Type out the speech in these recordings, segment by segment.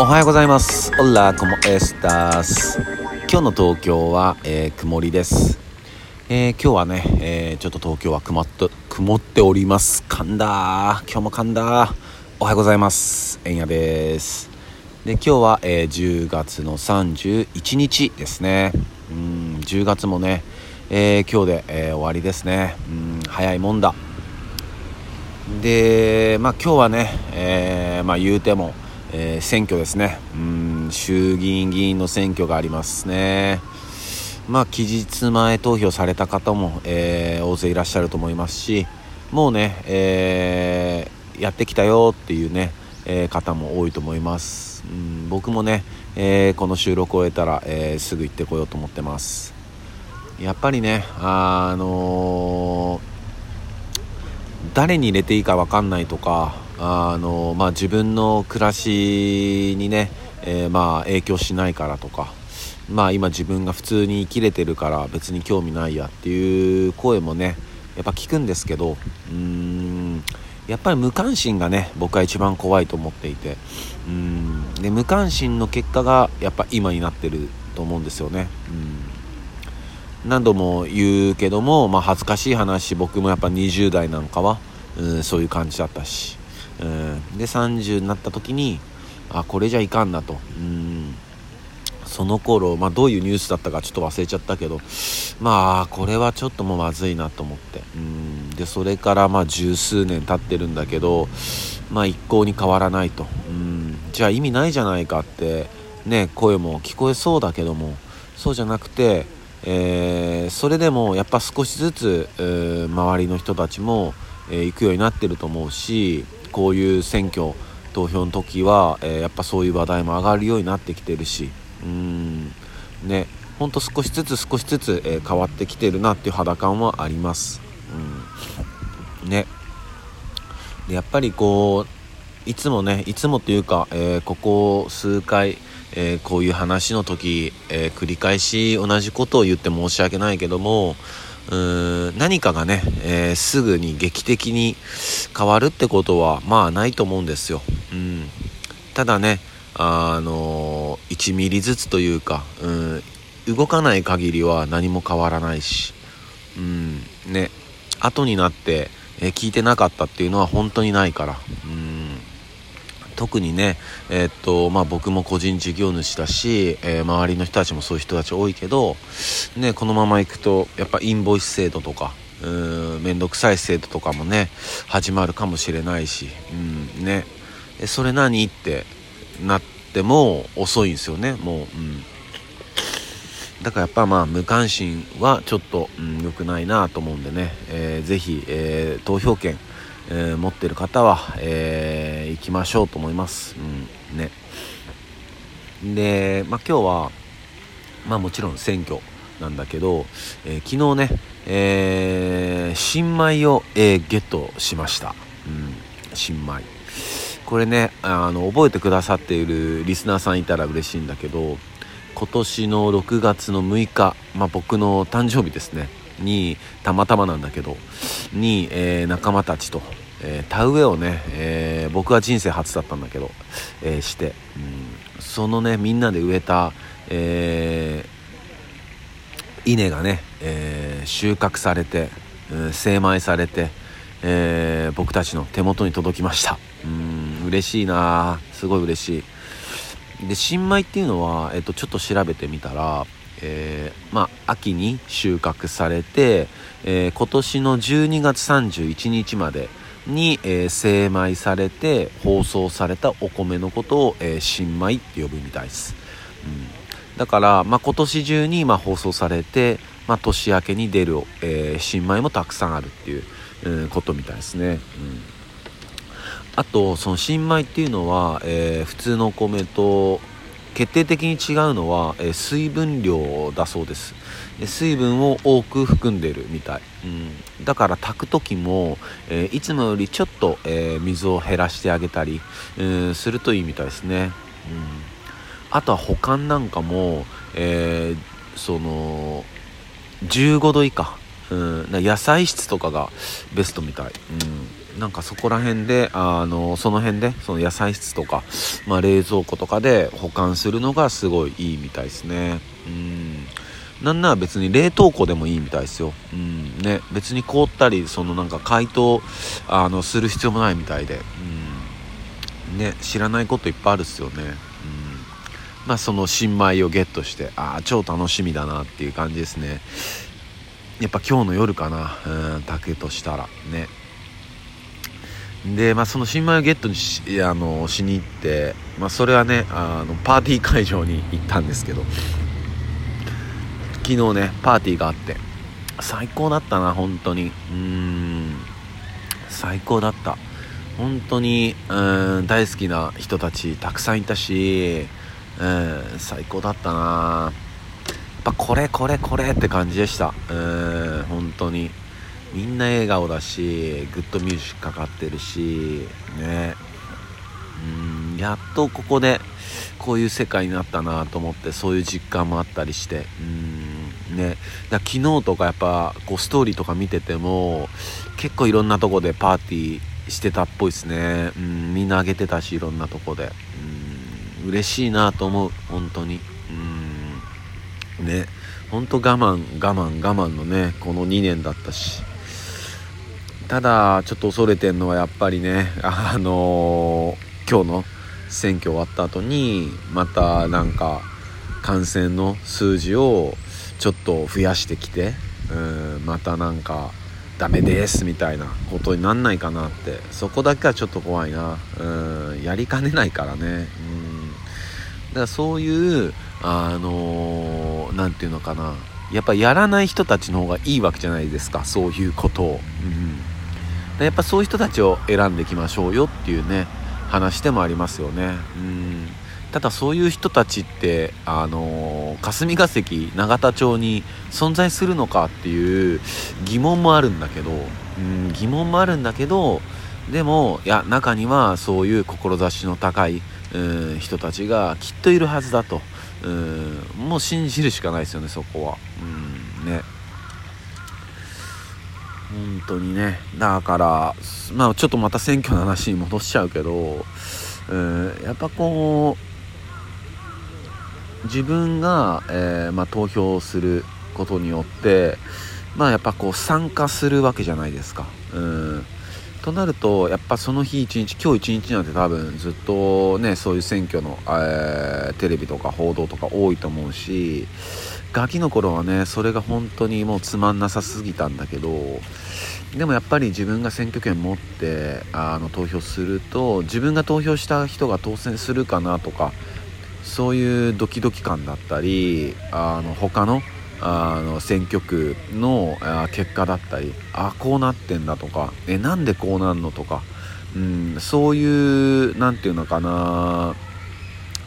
おはようございます。オラコモエスタス。今日の東京は、えー、曇りです。えー、今日はね、えー、ちょっと東京は曇って曇っております。噛んだ今日も噛んだおはようございます。えんやです。で、今日は、え10月の31日ですね。うん、10月もね、え今日で、え終わりですね。うん、早いもんだ。で、まあ今日はね、えまあ言うても、えー、選挙ですね。うん衆議院議員の選挙がありますね。まあ期日前投票された方も、えー、大勢いらっしゃると思いますしもうね、えー、やってきたよっていうね、え方も多いと思います。うん僕もね、えこの収録を終えたら、えすぐ行ってこようと思ってます。やっぱりねあの誰に入れていいか分かんないとかあの、まあ、自分の暮らしにね、えー、まあ影響しないからとか、まあ、今自分が普通に生きれてるから別に興味ないやっていう声もねやっぱ聞くんですけどうーんやっぱり無関心がね僕は一番怖いと思っていてうんで無関心の結果がやっぱ今になってると思うんですよね。うん何度も言うけども、まあ、恥ずかしい話僕もやっぱ20代なんかは、うん、そういう感じだったしうん、で30になった時にあこれじゃいかんなと。うん。その頃、まあ、どういうニュースだったかちょっと忘れちゃったけどまあこれはちょっともうまずいなと思って。うん。でそれからまあ十数年経ってるんだけどまあ一向に変わらないと。うん。じゃあ意味ないじゃないかってね声も聞こえそうだけどもそうじゃなくて、えー、それでもやっぱ少しずつ、えー、周りの人たちも、えー、行くようになってると思うしこういう選挙投票の時は、えー、やっぱそういう話題も上がるようになってきてるしうんねほんと少しずつ少しずつ、えー、変わってきてるなっていう肌感はあります。うん、ねでやっぱりこういつもねいつもというか、えー、ここ数回、えー、こういう話の時、え繰り返し同じことを言って申し訳ないけどもうーん何かがね、えー、すぐに劇的に変わるってことはまあないと思うんですよ。うん、ただねあの1ミリずつというか、うん、動かない限りは何も変わらないし、うん、ね後になって、えー、聞いてなかったっていうのは本当にないから。うん特にね、えー、っとまあ、僕も個人事業主だし、えー、周りの人たちもそういう人たち多いけど、ね、このままいくとやっぱインボイス制度とか面倒くさい制度とかもね始まるかもしれないし、うんね、それ何ってなっても遅いんですよねもう、うん、だからやっぱまあ無関心はちょっと良、うん、くないなと思うんでね、えー、ぜひ、えー、投票権えー、持ってる方は、えー、行きましょうと思います。うん、ね。で、まあ、今日は、まあもちろん選挙なんだけど、えー、昨日ね、えー、新米を、えー、ゲットしました。うん、新米。これね、あの、覚えてくださっているリスナーさんいたら嬉しいんだけど、今年の6月の6日、まあ、僕の誕生日ですね。にたまたまなんだけどに、えー、仲間たちと、えー、田植えをね、えー、僕は人生初だったんだけど、えして、うん、そのねみんなで植えた、え稲がね、え収穫されて、うん、精米されて、え僕たちの手元に届きました。うん嬉しいな。すごい嬉しい。で新米っていうのは、えっと、ちょっと調べてみたらえー、まあ、秋に収穫されて、えー、今年の12月31日までに、えー、精米されて包装されたお米のことを、え新米って呼ぶみたいです、うん、だから、まあ、今年中に、まあ、包装されて、まあ、年明けに出る、え新米もたくさんあるっていう、うん、ことみたいですね、うん。あとその新米っていうのは、えー、普通のお米と決定的に違うのは、え水分量だそうです。水分を多く含んでるみたい、うん、だから炊く時も、え、いつもよりちょっと、え、水を減らしてあげたり、うん、するといいみたいですね、うん、あとは保管なんかも、えー、その15度以下、うん、野菜室とかがベストみたい、うん。なんかそこら辺であのその辺でその野菜室とか、まあ、冷蔵庫とかで保管するのがすごいいいみたいですね。うん。なんなら別に冷凍庫でもいいみたいですよ、うん。ね、別に凍ったりそのなんか解凍あのする必要もないみたいで、うん。ね、知らないこといっぱいあるっすよね、うん。まあ、その新米をゲットしてああ超楽しみだなっていう感じですね。やっぱ今日の夜かな、うん、炊くとしたら。ね。で、まあ、その新米をゲットにしあのしに行って、まあ、それはねあのパーティー会場に行ったんですけど昨日ねパーティーがあって最高だったな本当に。うん最高だった。本当にうん大好きな人たちたくさんいたしうん最高だったな。やっぱこれこれこれって感じでした。うん本当に。みんな笑顔だしグッドミュージックかかってるしね。うんやっとここでこういう世界になったなと思ってそういう実感もあったりしてうんね。だ昨日とかやっぱこうストーリーとか見てても結構いろんなとこでパーティーしてたっぽいですね。うんみんなあげてたしいろんなとこで。うん嬉しいなと思う本当に。うんね。本当我慢我慢我慢のねこの2年だったし。ただちょっと恐れてんのはやっぱりねあのー、今日の選挙終わった後にまたなんか感染の数字をちょっと増やしてきてうんまたなんかダメですみたいなことになんないかなって。そこだけはちょっと怖いな。うんやりかねないからね。うん。だからそういうあの何、ー、て言うのかな。やっぱやらない人たちの方がいいわけじゃないですか。そういうことを、うん、やっぱそういう人たちを選んでいきましょうよっていうね話でもありますよね。うん。ただそういう人たちってあのー、霞が関永田町に存在するのかっていう疑問もあるんだけどうん疑問もあるんだけどでもいや中にはそういう志の高いうん人たちがきっといるはずだと。うんもう信じるしかないですよねそこは。うんね。本当にね。だからまあちょっとまた選挙の話に戻しちゃうけどうんやっぱこう自分が、えー、まあ、投票することによってまあやっぱこう参加するわけじゃないですか。うん。となるとやっぱその日一日今日一日なんて多分ずっとねそういう選挙の、えー、テレビとか報道とか多いと思うしガキの頃はねそれが本当にもうつまんなさすぎたんだけどでもやっぱり自分が選挙権持ってあの投票すると自分が投票した人が当選するかなとかそういうドキドキ感だったりあの他のあの選挙区の結果だったりあこうなってんだとかえなんでこうなんのとか、うん、そういう何て言うのかな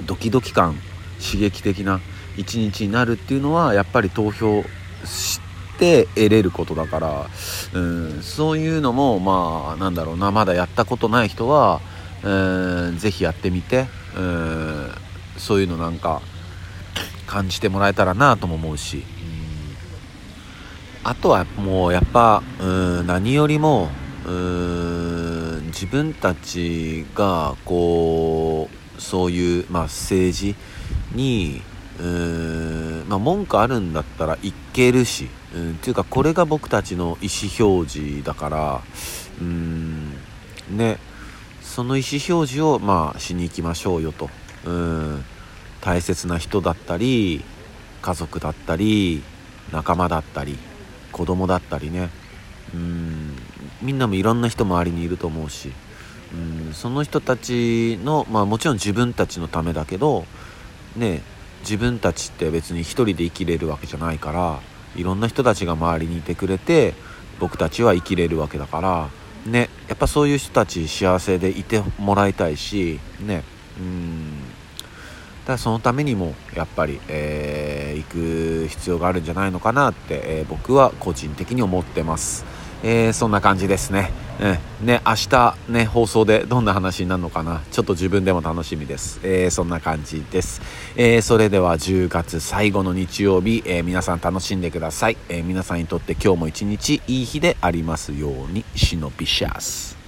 ドキドキ感刺激的な一日になるっていうのはやっぱり投票して得れることだから、うん、そういうのもまあなんだろうなまだやったことない人は、えー、ぜひやってみて、えー、そういうのなんか感じてもらえたらなとも思うし。あとはもうやっぱうん何よりもうん自分たちがこうそういう、まあ、政治にうん、まあ、文句あるんだったらいけるし、うん、っていうかこれが僕たちの意思表示だからうんねその意思表示をまあしに行きましょうよと。うん大切な人だったり家族だったり仲間だったり。子供だったりね。うん。みんなもいろんな人周りにいると思うし。うん。その人たちのまあもちろん自分たちのためだけどね自分たちって別に一人で生きれるわけじゃないからいろんな人たちが周りにいてくれて僕たちは生きれるわけだからねやっぱそういう人たち幸せでいてもらいたいしね。うん。だそのためにもやっぱり、えー、行く必要があるんじゃないのかなって、えー、僕は個人的に思ってます。えー、そんな感じですね。うん、ね、明日ね、放送でどんな話になるのかな。ちょっと自分でも楽しみです。えー、そんな感じです。えー、それでは10月最後の日曜日、え皆さん楽しんでください。え皆さんにとって今日も一日いい日でありますように、シノピシャス。